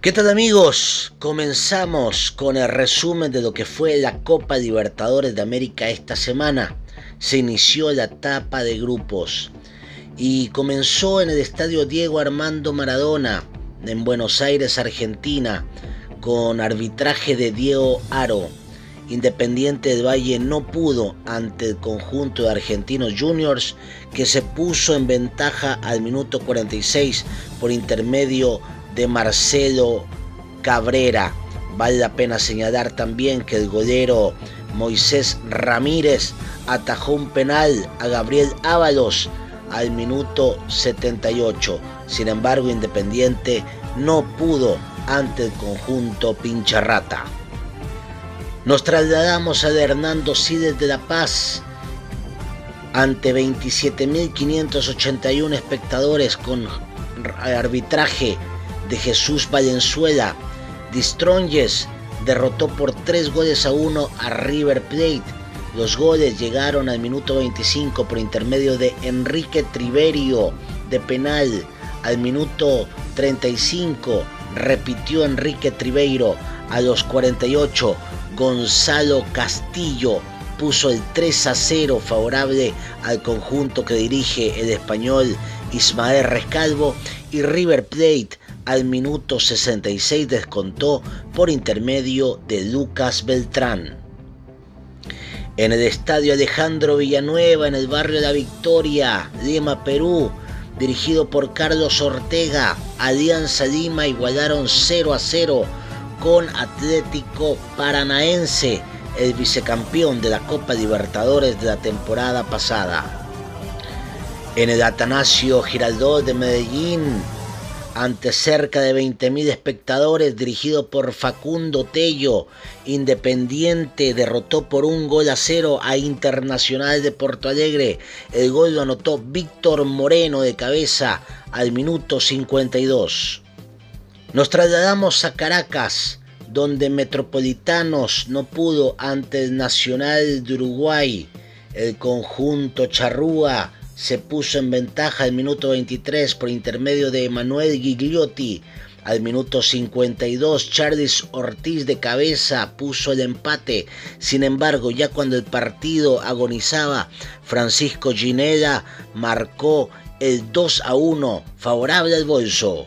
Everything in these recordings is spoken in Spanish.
¿Qué tal amigos? Comenzamos con el resumen de lo que fue la Copa Libertadores de América esta semana. Se inició la etapa de grupos y comenzó en el estadio Diego Armando Maradona en Buenos Aires, Argentina, con arbitraje de Diego Aro. Independiente del Valle no pudo ante el conjunto de Argentinos Juniors que se puso en ventaja al minuto 46 por intermedio de Marcelo Cabrera. Vale la pena señalar también que el golero Moisés Ramírez atajó un penal a Gabriel Ábalos al minuto 78. Sin embargo, Independiente no pudo ante el conjunto Pincharrata. Nos trasladamos a Hernando Sides de La Paz ante 27.581 espectadores con arbitraje de Jesús Valenzuela. Distronges derrotó por 3 goles a 1 a River Plate. Los goles llegaron al minuto 25 por intermedio de Enrique Triverio de penal. Al minuto 35 repitió Enrique Triveiro. A los 48 Gonzalo Castillo puso el 3 a 0 favorable al conjunto que dirige el español Ismael Rescalvo y River Plate al minuto 66 descontó por intermedio de Lucas Beltrán. En el estadio Alejandro Villanueva, en el barrio La Victoria, Lima, Perú, dirigido por Carlos Ortega, Alianza Lima igualaron 0 a 0 con Atlético Paranaense, el vicecampeón de la Copa Libertadores de la temporada pasada. En el Atanasio Giraldó de Medellín, ante cerca de 20.000 espectadores, dirigido por Facundo Tello. Independiente derrotó por un gol a cero a Internacional de Porto Alegre. El gol lo anotó Víctor Moreno de cabeza al minuto 52. Nos trasladamos a Caracas, donde Metropolitanos no pudo ante el Nacional de Uruguay. El conjunto Charrúa se puso en ventaja al minuto 23 por intermedio de Emanuel Gigliotti. Al minuto 52, Charles Ortiz de cabeza puso el empate. Sin embargo, ya cuando el partido agonizaba, Francisco Gineda marcó el 2 a 1 favorable al bolso.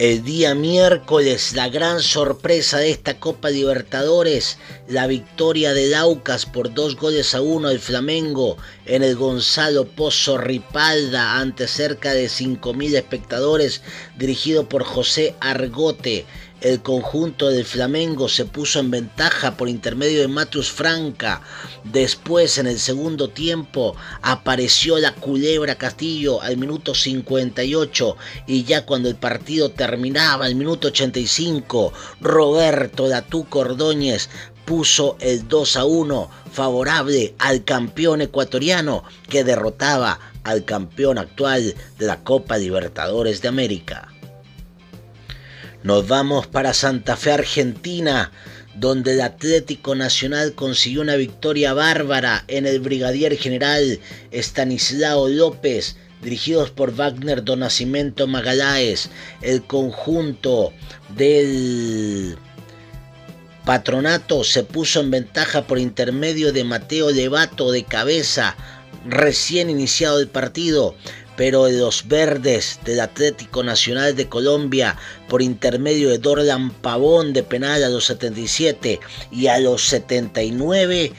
El día miércoles, la gran sorpresa de esta Copa Libertadores, la victoria de Laucas por dos goles a uno del Flamengo en el Gonzalo Pozo Ripalda ante cerca de 5.000 espectadores, dirigido por José Argote el conjunto del Flamengo se puso en ventaja por intermedio de Matus Franca. Después, en el segundo tiempo, apareció la culebra Castillo al minuto 58 y ya cuando el partido terminaba, al minuto 85, Roberto Datú Cordóñez puso el 2 a 1 favorable al campeón ecuatoriano que derrotaba al campeón actual de la Copa Libertadores de América. Nos vamos para Santa Fe, Argentina, donde el Atlético Nacional consiguió una victoria bárbara en el brigadier general Estanislao López, dirigidos por Wagner Donacimento Magaláes, el conjunto del patronato se puso en ventaja por intermedio de Mateo Levato de cabeza, recién iniciado el partido, pero los verdes del Atlético Nacional de Colombia por intermedio de Dorlan Pavón de penal a los 77 y a los 79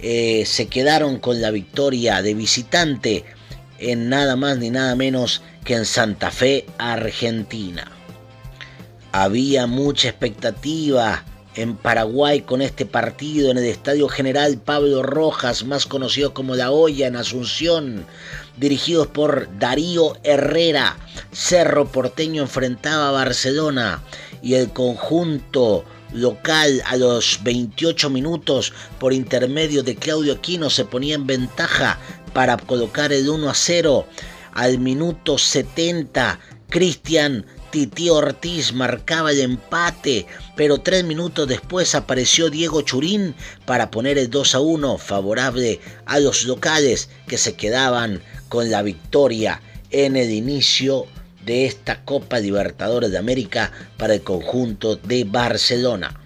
eh, se quedaron con la victoria de visitante en nada más ni nada menos que en Santa Fe, Argentina. Había mucha expectativa en Paraguay con este partido en el Estadio General Pablo Rojas, más conocido como La Hoya en Asunción, dirigidos por Darío Herrera. Cerro Porteño enfrentaba a Barcelona y el conjunto local a los 28 minutos por intermedio de Claudio Aquino se ponía en ventaja para colocar el 1 a 0. Al minuto 70, Cristian Titi Ortiz marcaba el empate, pero tres minutos después apareció Diego Churín para poner el 2 a 1 favorable a los locales que se quedaban con la victoria en el inicio de esta Copa Libertadores de América para el conjunto de Barcelona.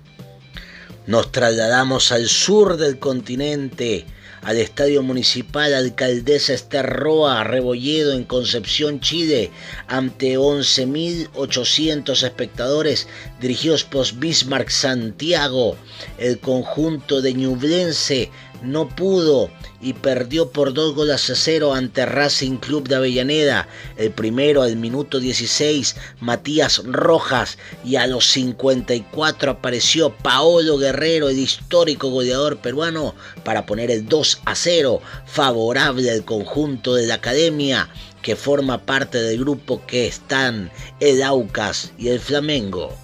Nos trasladamos al sur del continente al Estadio Municipal Alcaldesa Esterroa Rebolledo en Concepción, Chile, ante 11.800 espectadores dirigidos por Bismarck Santiago. El conjunto de Ñublense no pudo y perdió por dos goles a cero ante Racing Club de Avellaneda. El primero al minuto 16, Matías Rojas, y a los 54 apareció Paolo Guerrero, el histórico goleador peruano, para poner el 2 a 0, favorable al conjunto de la academia que forma parte del grupo que están el Aucas y el Flamengo.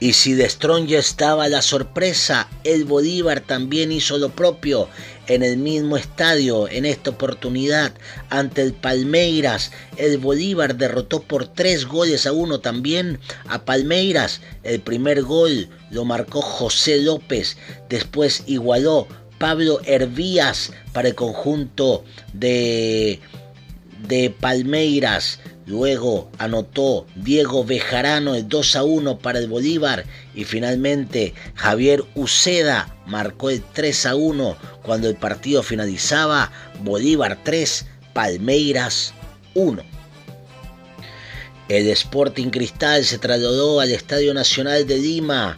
Y si de Strong ya estaba la sorpresa, el Bolívar también hizo lo propio en el mismo estadio. En esta oportunidad, ante el Palmeiras, el Bolívar derrotó por tres goles a uno también a Palmeiras. El primer gol lo marcó José López, después igualó Pablo Hervías para el conjunto de, de Palmeiras. Luego anotó Diego Bejarano el 2 a 1 para el Bolívar y finalmente Javier Uceda marcó el 3 a 1 cuando el partido finalizaba. Bolívar 3, Palmeiras 1. El Sporting Cristal se trasladó al Estadio Nacional de Lima.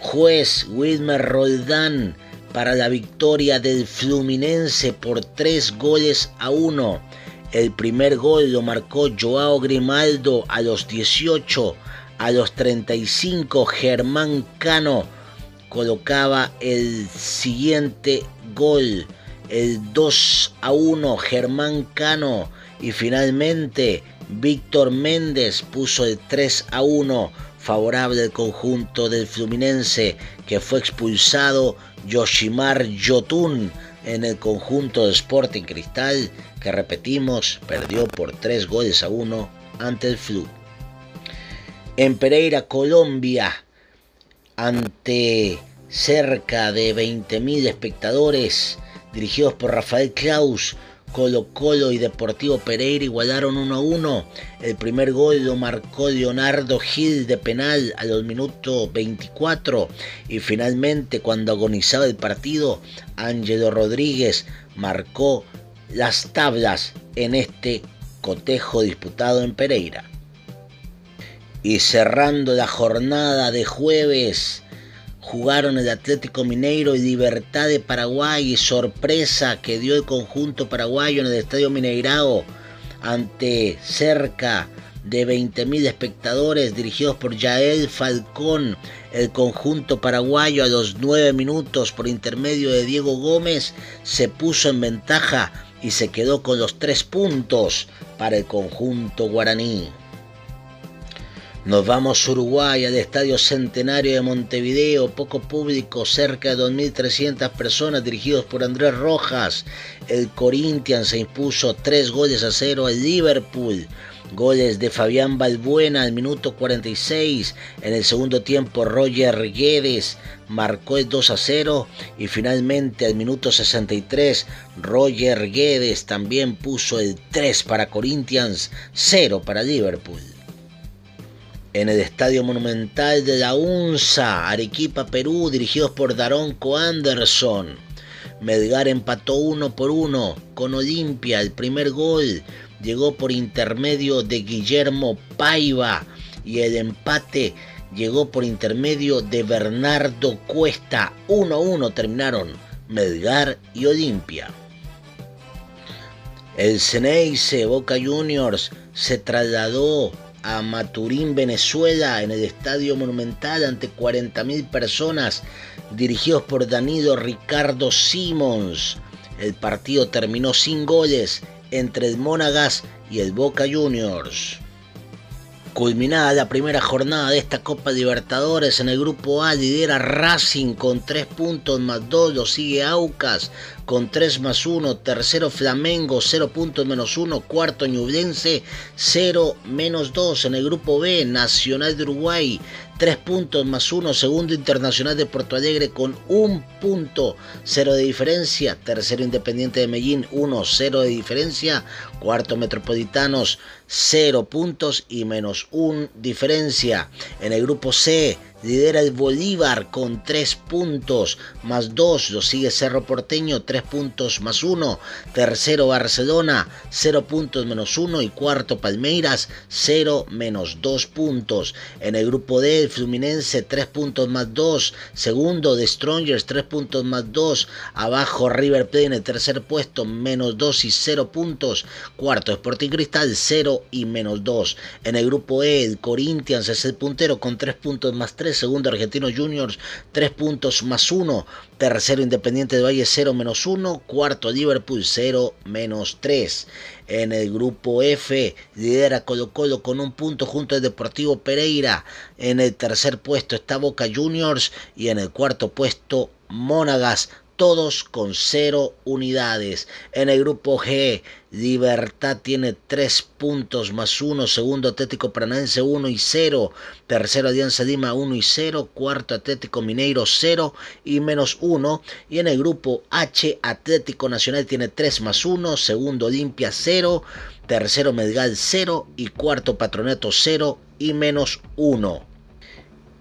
Juez Wilmer Roldán para la victoria del Fluminense por 3 goles a 1. El primer gol lo marcó Joao Grimaldo a los 18. A los 35 Germán Cano colocaba el siguiente gol. El 2 a 1 Germán Cano. Y finalmente Víctor Méndez puso el 3 a 1 favorable al conjunto del Fluminense que fue expulsado Yoshimar Yotun en el conjunto de Sporting Cristal, que repetimos, perdió por 3 goles a 1 ante el Flu. En Pereira, Colombia, ante cerca de 20.000 espectadores, dirigidos por Rafael Klaus, Colo Colo y Deportivo Pereira igualaron 1 a 1. El primer gol lo marcó Leonardo Gil de penal a los minutos 24 y finalmente cuando agonizaba el partido, Ángelo Rodríguez marcó las tablas en este cotejo disputado en Pereira. Y cerrando la jornada de jueves, jugaron el Atlético Mineiro y Libertad de Paraguay y sorpresa que dio el conjunto paraguayo en el Estadio Mineirao ante cerca de 20.000 espectadores dirigidos por Yael Falcón. El conjunto paraguayo a los 9 minutos por intermedio de Diego Gómez se puso en ventaja y se quedó con los 3 puntos para el conjunto guaraní. Nos vamos a Uruguay, al Estadio Centenario de Montevideo, poco público, cerca de 2.300 personas dirigidos por Andrés Rojas. El Corinthians se impuso 3 goles a 0 al Liverpool. Goles de Fabián Balbuena al minuto 46. En el segundo tiempo Roger Guedes marcó el 2 a 0 y finalmente al minuto 63 Roger Guedes también puso el 3 para Corinthians, 0 para Liverpool en el Estadio Monumental de la UNSA, Arequipa, Perú, dirigidos por Daronco Anderson. Melgar empató uno por uno con Olimpia. El primer gol llegó por intermedio de Guillermo Paiva y el empate llegó por intermedio de Bernardo Cuesta. 1 a 1 terminaron Melgar y Olimpia. El Ceneice Boca Juniors se trasladó a Maturín, Venezuela, en el Estadio Monumental ante 40.000 personas, dirigidos por Danilo Ricardo Simons. El partido terminó sin goles entre el Monagas y el Boca Juniors. Culminada la primera jornada de esta Copa Libertadores en el grupo A, lidera Racing con 3 puntos más 2, lo sigue Aucas con 3 más 1, tercero Flamengo 0 puntos menos 1, cuarto Ñublense 0 menos 2, en el grupo B Nacional de Uruguay 3 puntos más 1, segundo Internacional de Porto Alegre con 1 punto, 0 de diferencia, tercero Independiente de Medellín 1, 0 de diferencia, cuarto Metropolitanos 0 puntos y menos 1 diferencia. En el grupo C lidera el Bolívar con 3 puntos más 2, lo sigue Cerro Porteño 3 puntos más 1, tercero Barcelona 0 puntos menos 1 y cuarto Palmeiras 0 menos 2 puntos. En el grupo D Fluminense 3 puntos más 2, segundo The Strongers 3 puntos más 2, abajo River Plate en el tercer puesto menos 2 y 0 puntos, cuarto Sporting Cristal 0 y menos 2. En el grupo E el Corinthians es el puntero con 3 puntos más 3, segundo Argentino Juniors 3 puntos más 1, tercero Independiente de Valle 0 menos 1, cuarto Liverpool 0 menos 3. En el grupo F lidera Colo Colo con un punto junto al Deportivo Pereira. En el tercer puesto está Boca Juniors y en el cuarto puesto Mónagas todos con cero unidades. En el grupo G, Libertad tiene tres puntos más uno, segundo Atlético Paranaense 1 y 0, tercero Alianza Lima 1 y 0, cuarto Atlético Mineiro 0 y menos 1. Y en el grupo H, Atlético Nacional tiene 3 más 1, segundo Olimpia 0, tercero Medgal 0 y cuarto Patronato 0 y menos 1.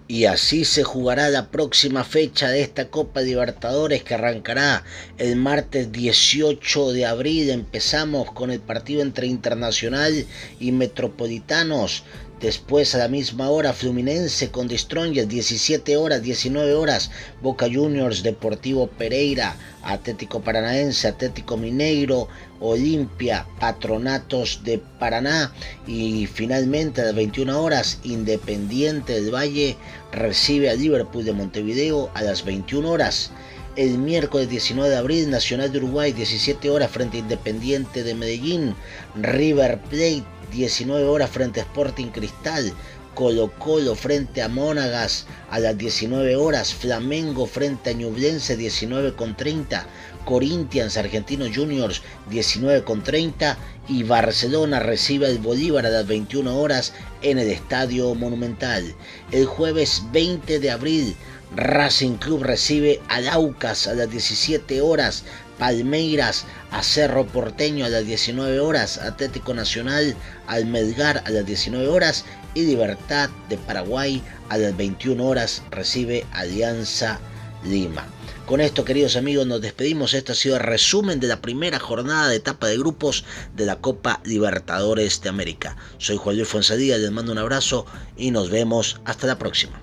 Y así se jugará la próxima fecha de esta Copa Libertadores que arrancará el martes 18 de abril. Empezamos con el partido entre Internacional y Metropolitanos. Después a la misma hora Fluminense con Strongers, 17 horas, 19 horas, Boca Juniors, Deportivo Pereira, Atlético Paranaense, Atlético Mineiro, Olimpia, Patronatos de Paraná y finalmente a las 21 horas Independiente del Valle recibe a Liverpool de Montevideo a las 21 horas. El miércoles 19 de abril, Nacional de Uruguay, 17 horas frente a Independiente de Medellín, River Plate 19 horas frente a Sporting Cristal, Colo Colo frente a Mónagas a las 19 horas, Flamengo frente a Ñublense 19 con 30, Corinthians Argentinos Juniors 19 con 30 y Barcelona recibe al Bolívar a las 21 horas en el Estadio Monumental. El jueves 20 de abril Racing Club recibe al Aucas a las 17 horas, Palmeiras a Cerro Porteño a las 19 horas, Atlético Nacional al Melgar a las 19 horas y Libertad de Paraguay a las 21 horas recibe Alianza Lima. Con esto, queridos amigos, nos despedimos. Este ha sido el resumen de la primera jornada de etapa de grupos de la Copa Libertadores de América. Soy Juan Luis Fonsadía, les mando un abrazo y nos vemos hasta la próxima.